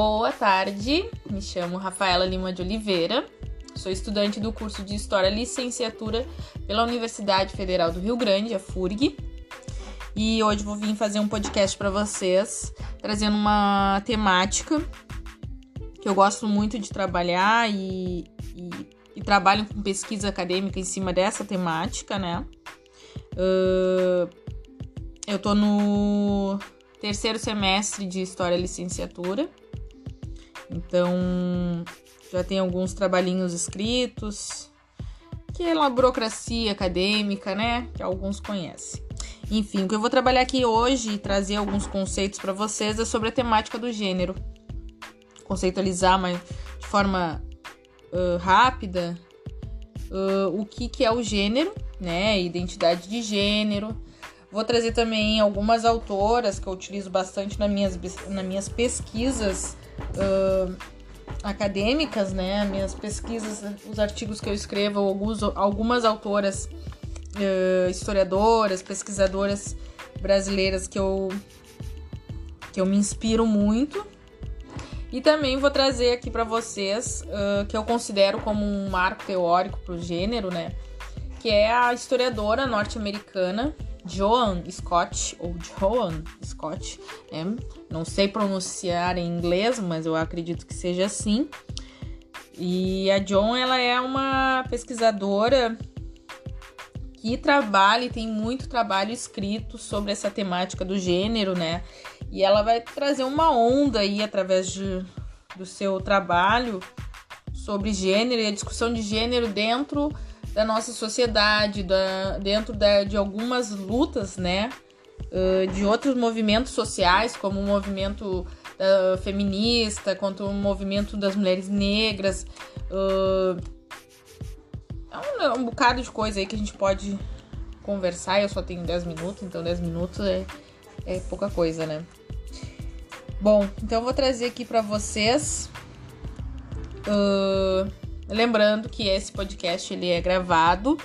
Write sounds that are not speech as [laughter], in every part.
Boa tarde, me chamo Rafaela Lima de Oliveira, sou estudante do curso de História Licenciatura pela Universidade Federal do Rio Grande, a FURG, e hoje vou vir fazer um podcast para vocês, trazendo uma temática que eu gosto muito de trabalhar e, e, e trabalho com pesquisa acadêmica em cima dessa temática, né? Uh, eu tô no terceiro semestre de História Licenciatura. Então, já tem alguns trabalhinhos escritos, que é uma burocracia acadêmica, né? Que alguns conhecem. Enfim, o que eu vou trabalhar aqui hoje e trazer alguns conceitos para vocês é sobre a temática do gênero. Conceitualizar mas de forma uh, rápida uh, o que, que é o gênero, né? Identidade de gênero, Vou trazer também algumas autoras que eu utilizo bastante nas minhas, nas minhas pesquisas uh, acadêmicas, né? Minhas pesquisas, os artigos que eu escrevo, alguns, algumas autoras uh, historiadoras, pesquisadoras brasileiras que eu, que eu me inspiro muito. E também vou trazer aqui para vocês uh, que eu considero como um marco teórico para o gênero, né? Que é a historiadora norte-americana Joan Scott, ou Joan Scott, né? não sei pronunciar em inglês, mas eu acredito que seja assim. E a Joan, ela é uma pesquisadora que trabalha e tem muito trabalho escrito sobre essa temática do gênero, né? E ela vai trazer uma onda aí através de, do seu trabalho sobre gênero e a discussão de gênero dentro da nossa sociedade, da, dentro da, de algumas lutas, né? Uh, de outros movimentos sociais, como o movimento uh, feminista, quanto o movimento das mulheres negras. Uh, é um, um, bocado de coisa aí que a gente pode conversar. Eu só tenho 10 minutos, então 10 minutos é, é pouca coisa, né? Bom, então eu vou trazer aqui para vocês. Uh, Lembrando que esse podcast ele é gravado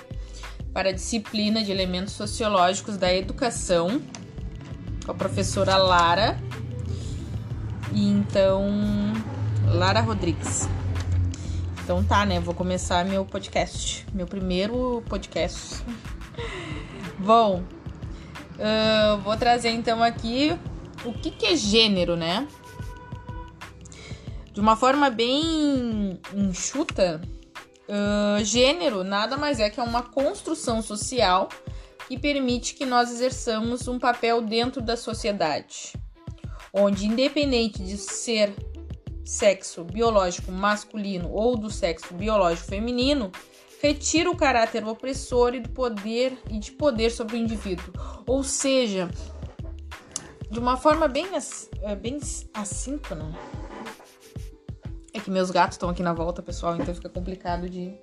para a disciplina de elementos sociológicos da educação com a professora Lara. E então, Lara Rodrigues. Então tá, né? Vou começar meu podcast, meu primeiro podcast. [laughs] Bom, uh, vou trazer então aqui o que, que é gênero, né? De uma forma bem enxuta, uh, gênero nada mais é que uma construção social que permite que nós exerçamos um papel dentro da sociedade, onde, independente de ser sexo biológico masculino ou do sexo biológico feminino, retira o caráter opressor e do poder e de poder sobre o indivíduo. Ou seja, de uma forma bem, é, bem assíncrona, é que meus gatos estão aqui na volta, pessoal, então fica complicado de,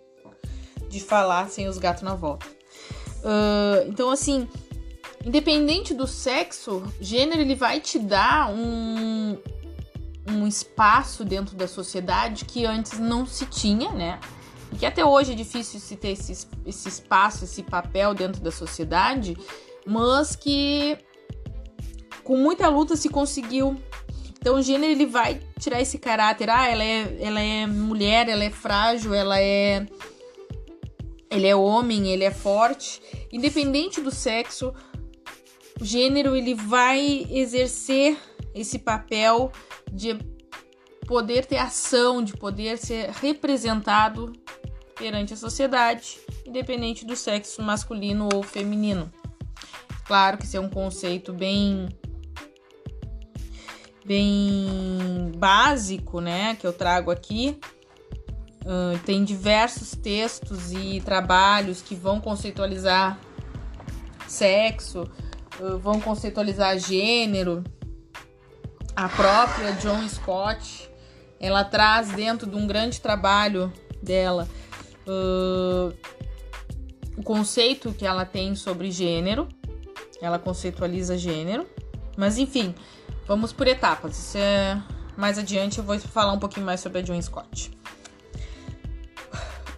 de falar sem os gatos na volta. Uh, então, assim, independente do sexo, gênero ele vai te dar um, um espaço dentro da sociedade que antes não se tinha, né? E que até hoje é difícil se ter esse, esse espaço, esse papel dentro da sociedade, mas que com muita luta se conseguiu então o gênero ele vai tirar esse caráter, ah, ela é, ela é mulher, ela é frágil, ela é ele é homem, ele é forte, independente do sexo, o gênero ele vai exercer esse papel de poder ter ação, de poder ser representado perante a sociedade, independente do sexo masculino ou feminino. Claro que isso é um conceito bem bem básico, né, que eu trago aqui. Uh, tem diversos textos e trabalhos que vão conceitualizar sexo, uh, vão conceitualizar gênero. A própria John Scott, ela traz dentro de um grande trabalho dela uh, o conceito que ela tem sobre gênero. Ela conceitualiza gênero. Mas enfim, Vamos por etapas. É... Mais adiante eu vou falar um pouquinho mais sobre a John Scott.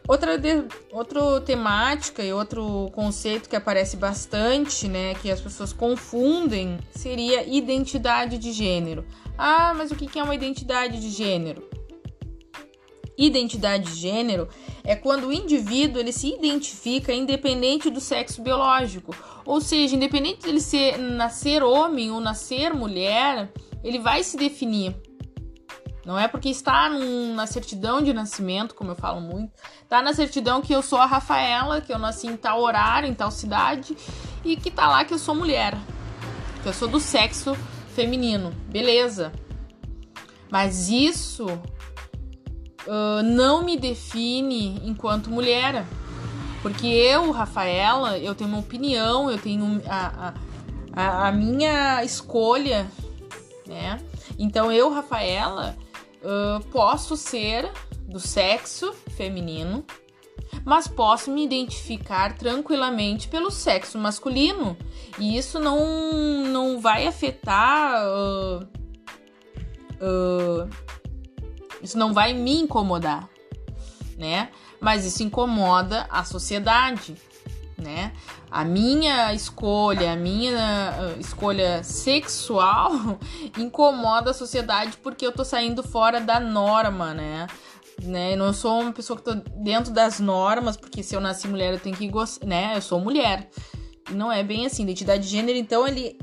Outra, de, outra temática e outro conceito que aparece bastante, né, que as pessoas confundem, seria identidade de gênero. Ah, mas o que é uma identidade de gênero? Identidade de gênero é quando o indivíduo ele se identifica independente do sexo biológico, ou seja, independente dele ser nascer homem ou nascer mulher, ele vai se definir não é porque está num, na certidão de nascimento, como eu falo muito, tá na certidão que eu sou a Rafaela, que eu nasci em tal horário, em tal cidade, e que tá lá que eu sou mulher, que eu sou do sexo feminino. Beleza. Mas isso uh, não me define enquanto mulher. Porque eu, Rafaela, eu tenho uma opinião, eu tenho a, a, a minha escolha, né? Então eu, Rafaela, uh, posso ser do sexo feminino, mas posso me identificar tranquilamente pelo sexo masculino. E isso não, não vai afetar. Uh, uh, isso não vai me incomodar, né? Mas isso incomoda a sociedade né? A minha escolha, a minha uh, escolha sexual [laughs] incomoda a sociedade porque eu tô saindo fora da norma, né? né? Eu não sou uma pessoa que tô dentro das normas, porque se eu nasci mulher eu tenho que gostar, né? Eu sou mulher. Não é bem assim. Identidade de gênero, então, ele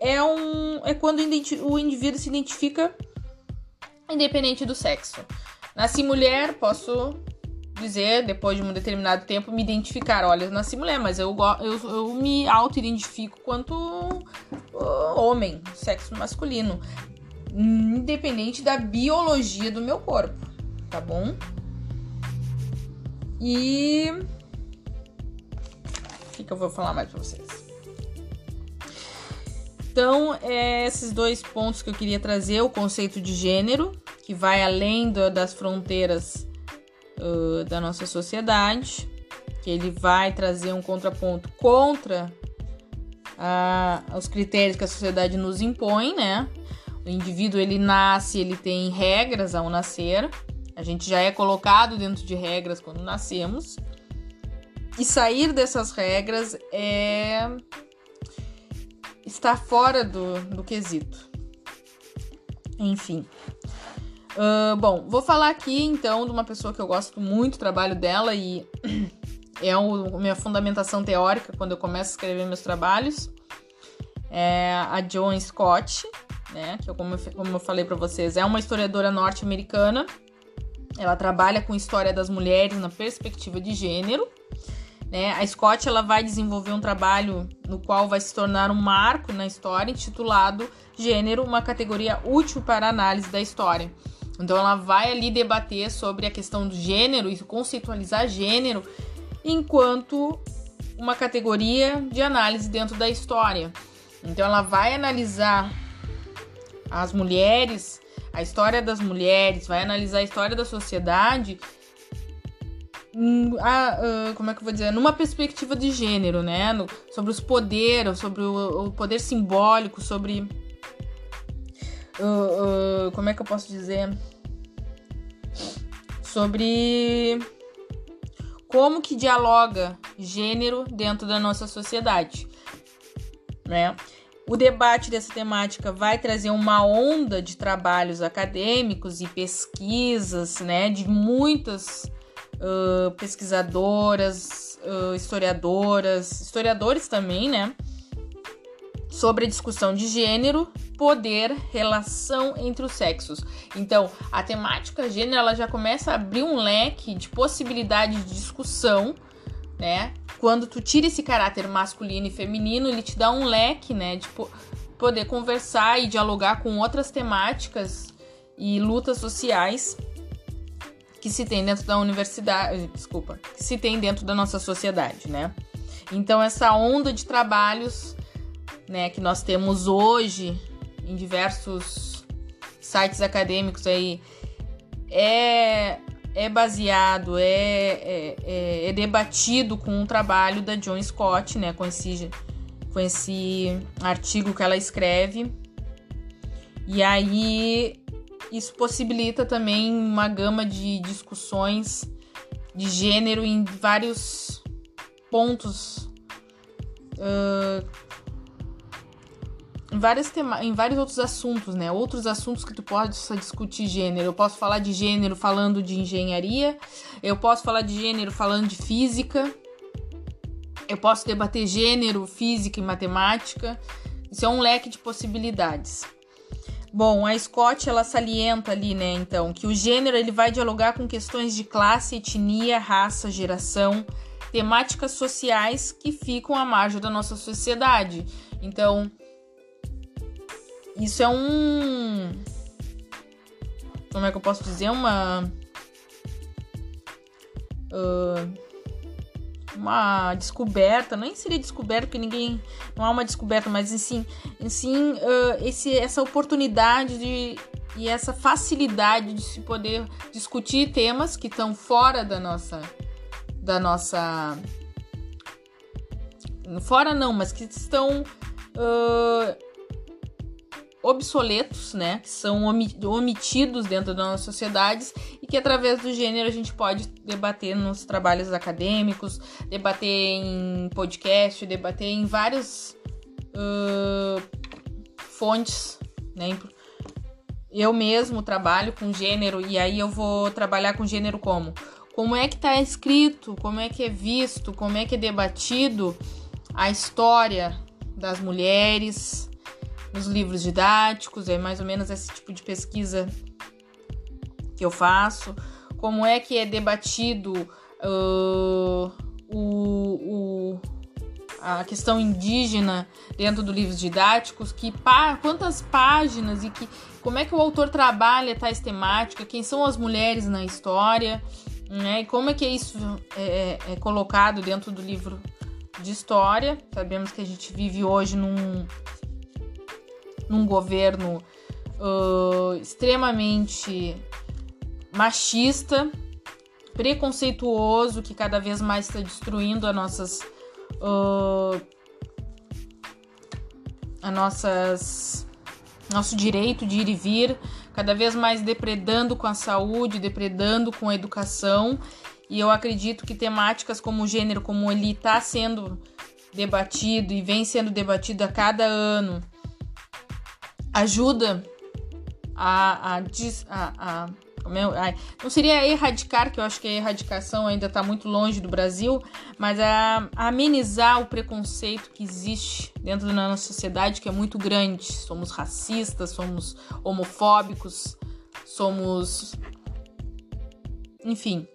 é um. É quando o indivíduo se identifica independente do sexo. Nasci mulher, posso dizer, depois de um determinado tempo, me identificar. Olha, eu nasci mulher, mas eu, eu, eu me auto-identifico quanto uh, homem, sexo masculino. Independente da biologia do meu corpo, tá bom? E. O que, que eu vou falar mais pra vocês? Então, é esses dois pontos que eu queria trazer: o conceito de gênero, que vai além do, das fronteiras uh, da nossa sociedade, que ele vai trazer um contraponto contra os critérios que a sociedade nos impõe, né? O indivíduo ele nasce, ele tem regras ao nascer. A gente já é colocado dentro de regras quando nascemos. E sair dessas regras é estar fora do, do quesito. Enfim. Uh, bom, vou falar aqui então de uma pessoa que eu gosto muito do trabalho dela e [clears throat] é a minha fundamentação teórica quando eu começo a escrever meus trabalhos. É a Joan Scott, né? Que, eu, como, eu, como eu falei para vocês, é uma historiadora norte-americana. Ela trabalha com história das mulheres na perspectiva de gênero. Né? A Scott ela vai desenvolver um trabalho no qual vai se tornar um marco na história, intitulado Gênero, uma categoria útil para a análise da história. Então ela vai ali debater sobre a questão do gênero e conceitualizar gênero enquanto uma categoria de análise dentro da história. Então ela vai analisar as mulheres, a história das mulheres, vai analisar a história da sociedade hum, a, como é que eu vou dizer? Numa perspectiva de gênero, né? No, sobre os poderes, sobre o, o poder simbólico, sobre uh, como é que eu posso dizer? Sobre como que dialoga gênero dentro da nossa sociedade, né? O debate dessa temática vai trazer uma onda de trabalhos acadêmicos e pesquisas, né, de muitas uh, pesquisadoras, uh, historiadoras, historiadores também, né, sobre discussão de gênero, poder, relação entre os sexos. Então, a temática gênero ela já começa a abrir um leque de possibilidades de discussão, né? Quando tu tira esse caráter masculino e feminino, ele te dá um leque, né, de poder conversar e dialogar com outras temáticas e lutas sociais que se tem dentro da universidade, desculpa, que se tem dentro da nossa sociedade, né? Então essa onda de trabalhos né, que nós temos hoje em diversos sites acadêmicos aí é, é baseado, é, é, é, é debatido com o trabalho da John Scott, né, com esse, com esse artigo que ela escreve. E aí isso possibilita também uma gama de discussões de gênero em vários pontos. Uh, em, várias tema em vários outros assuntos, né? Outros assuntos que tu pode discutir gênero. Eu posso falar de gênero falando de engenharia, eu posso falar de gênero falando de física, eu posso debater gênero, física e matemática. Isso é um leque de possibilidades. Bom, a Scott ela salienta ali, né, então, que o gênero ele vai dialogar com questões de classe, etnia, raça, geração, temáticas sociais que ficam à margem da nossa sociedade. Então, isso é um como é que eu posso dizer? Uma uh, uma descoberta, nem seria descoberta porque ninguém não há uma descoberta, mas sim, sim uh, esse, essa oportunidade de, e essa facilidade de se poder discutir temas que estão fora da nossa da nossa fora não, mas que estão uh, obsoletos, né, que são omitidos dentro das nossas sociedades e que através do gênero a gente pode debater nos trabalhos acadêmicos, debater em podcast, debater em várias uh, fontes, né. Eu mesmo trabalho com gênero e aí eu vou trabalhar com gênero como? Como é que está escrito, como é que é visto, como é que é debatido a história das mulheres, nos livros didáticos, é mais ou menos esse tipo de pesquisa que eu faço. Como é que é debatido uh, o, o, a questão indígena dentro do livros didáticos, que pá, quantas páginas e que como é que o autor trabalha tais temáticas, quem são as mulheres na história, né? E como é que isso é, é, é colocado dentro do livro de história. Sabemos que a gente vive hoje num num governo uh, extremamente machista, preconceituoso, que cada vez mais está destruindo as nossas. Uh, a nossas nosso direito de ir e vir, cada vez mais depredando com a saúde, depredando com a educação. E eu acredito que temáticas como o gênero, como ele está sendo debatido e vem sendo debatido a cada ano, ajuda a, a, a, a não seria erradicar, que eu acho que a erradicação ainda está muito longe do Brasil, mas a, a, amenizar o preconceito que existe dentro da nossa sociedade, que é muito grande. Somos racistas, somos homofóbicos, somos. Enfim.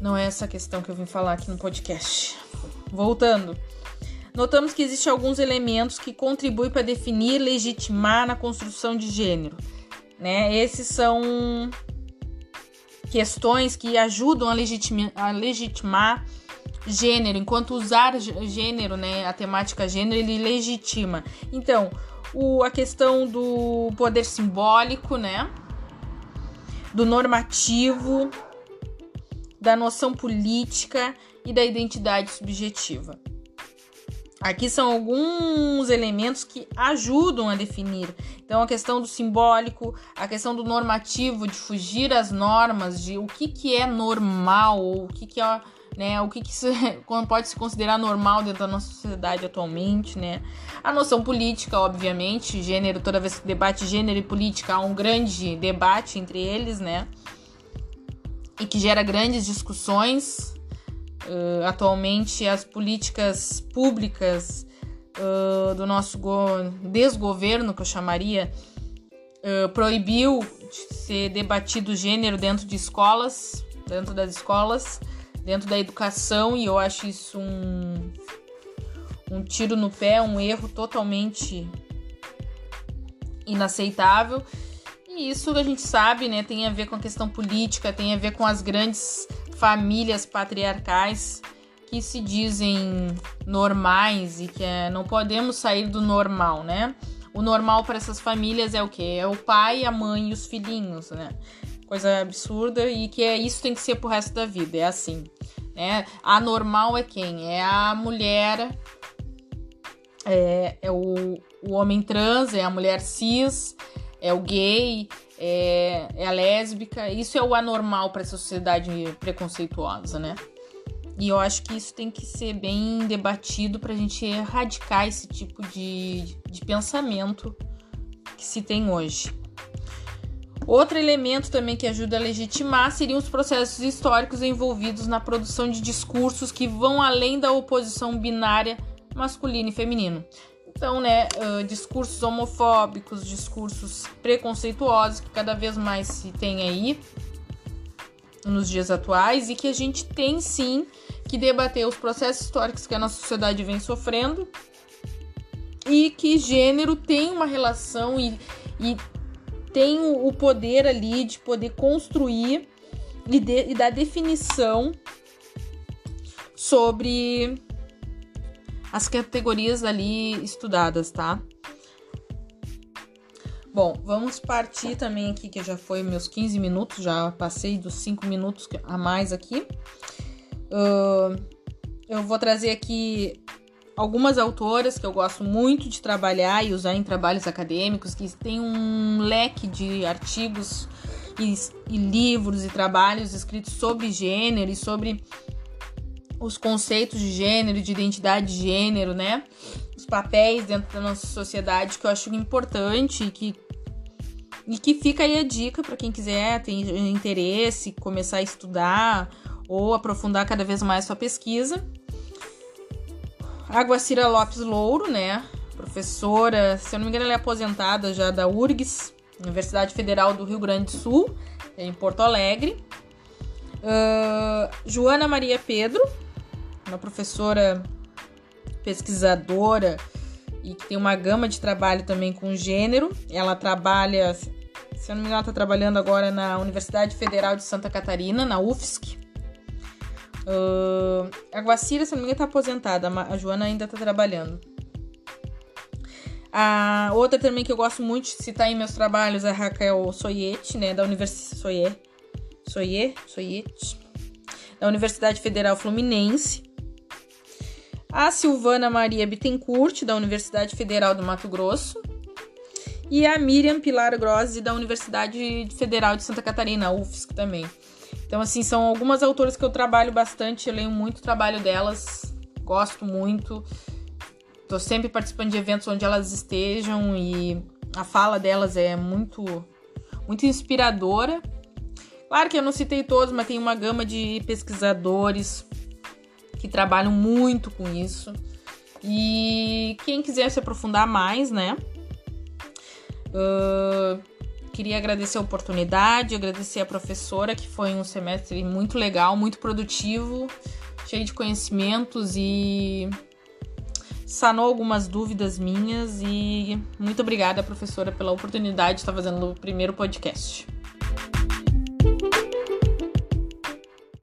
Não é essa questão que eu vim falar aqui no podcast. Voltando notamos que existem alguns elementos que contribuem para definir e legitimar na construção de gênero. Né? Esses são questões que ajudam a, legitima, a legitimar gênero, enquanto usar gênero, né, a temática gênero, ele legitima. Então, o, a questão do poder simbólico, né, do normativo, da noção política e da identidade subjetiva. Aqui são alguns elementos que ajudam a definir. Então, a questão do simbólico, a questão do normativo, de fugir às normas, de o que, que é normal, o que, que é. Né, o que, que se, [laughs] pode se considerar normal dentro da nossa sociedade atualmente, né? A noção política, obviamente, gênero, toda vez que debate gênero e política, há um grande debate entre eles, né? E que gera grandes discussões, Uh, atualmente, as políticas públicas uh, do nosso desgoverno, que eu chamaria, uh, proibiu de ser debatido gênero dentro de escolas, dentro das escolas, dentro da educação, e eu acho isso um, um tiro no pé, um erro totalmente inaceitável. E isso a gente sabe, né, tem a ver com a questão política, tem a ver com as grandes famílias patriarcais que se dizem normais e que é, não podemos sair do normal, né? O normal para essas famílias é o quê? É o pai, a mãe e os filhinhos, né? Coisa absurda e que é isso tem que ser pro resto da vida, é assim, né? A normal é quem? É a mulher, é, é o, o homem trans, é a mulher cis, é o gay, é, é a lésbica. Isso é o anormal para essa sociedade preconceituosa, né? E eu acho que isso tem que ser bem debatido para a gente erradicar esse tipo de, de pensamento que se tem hoje. Outro elemento também que ajuda a legitimar seriam os processos históricos envolvidos na produção de discursos que vão além da oposição binária masculino e feminino. Então, né, uh, discursos homofóbicos, discursos preconceituosos que cada vez mais se tem aí nos dias atuais e que a gente tem sim que debater os processos históricos que a nossa sociedade vem sofrendo e que gênero tem uma relação e, e tem o poder ali de poder construir e, de, e dar definição sobre as categorias ali estudadas, tá? Bom, vamos partir também aqui, que já foi meus 15 minutos, já passei dos 5 minutos a mais aqui. Uh, eu vou trazer aqui algumas autoras que eu gosto muito de trabalhar e usar em trabalhos acadêmicos, que tem um leque de artigos e, e livros e trabalhos escritos sobre gênero e sobre os conceitos de gênero, de identidade de gênero, né? Os papéis dentro da nossa sociedade que eu acho importante e que, e que fica aí a dica para quem quiser, tem interesse, começar a estudar ou aprofundar cada vez mais sua pesquisa. Aguacira Lopes Louro, né? Professora, se eu não me engano, ela é aposentada já da URGS, Universidade Federal do Rio Grande do Sul, em Porto Alegre. Uh, Joana Maria Pedro, uma professora pesquisadora e que tem uma gama de trabalho também com gênero. Ela trabalha, se eu não me engano, está trabalhando agora na Universidade Federal de Santa Catarina, na UFSC. Uh, a Guacira, se não me engano, tá aposentada. A Joana ainda tá trabalhando. A outra também que eu gosto muito de citar em meus trabalhos é a Raquel Soyete, né? Da Universidade Soye. Soye? Soyete. Da Universidade Federal Fluminense. A Silvana Maria Bittencourt, da Universidade Federal do Mato Grosso. E a Miriam Pilar Grossi, da Universidade Federal de Santa Catarina, UFSC também. Então, assim, são algumas autoras que eu trabalho bastante, eu leio muito o trabalho delas, gosto muito. Tô sempre participando de eventos onde elas estejam e a fala delas é muito, muito inspiradora. Claro que eu não citei todos, mas tem uma gama de pesquisadores que trabalham muito com isso. E quem quiser se aprofundar mais, né? Uh, Queria agradecer a oportunidade, agradecer a professora, que foi um semestre muito legal, muito produtivo, cheio de conhecimentos e sanou algumas dúvidas minhas. E muito obrigada, professora, pela oportunidade de estar fazendo o primeiro podcast.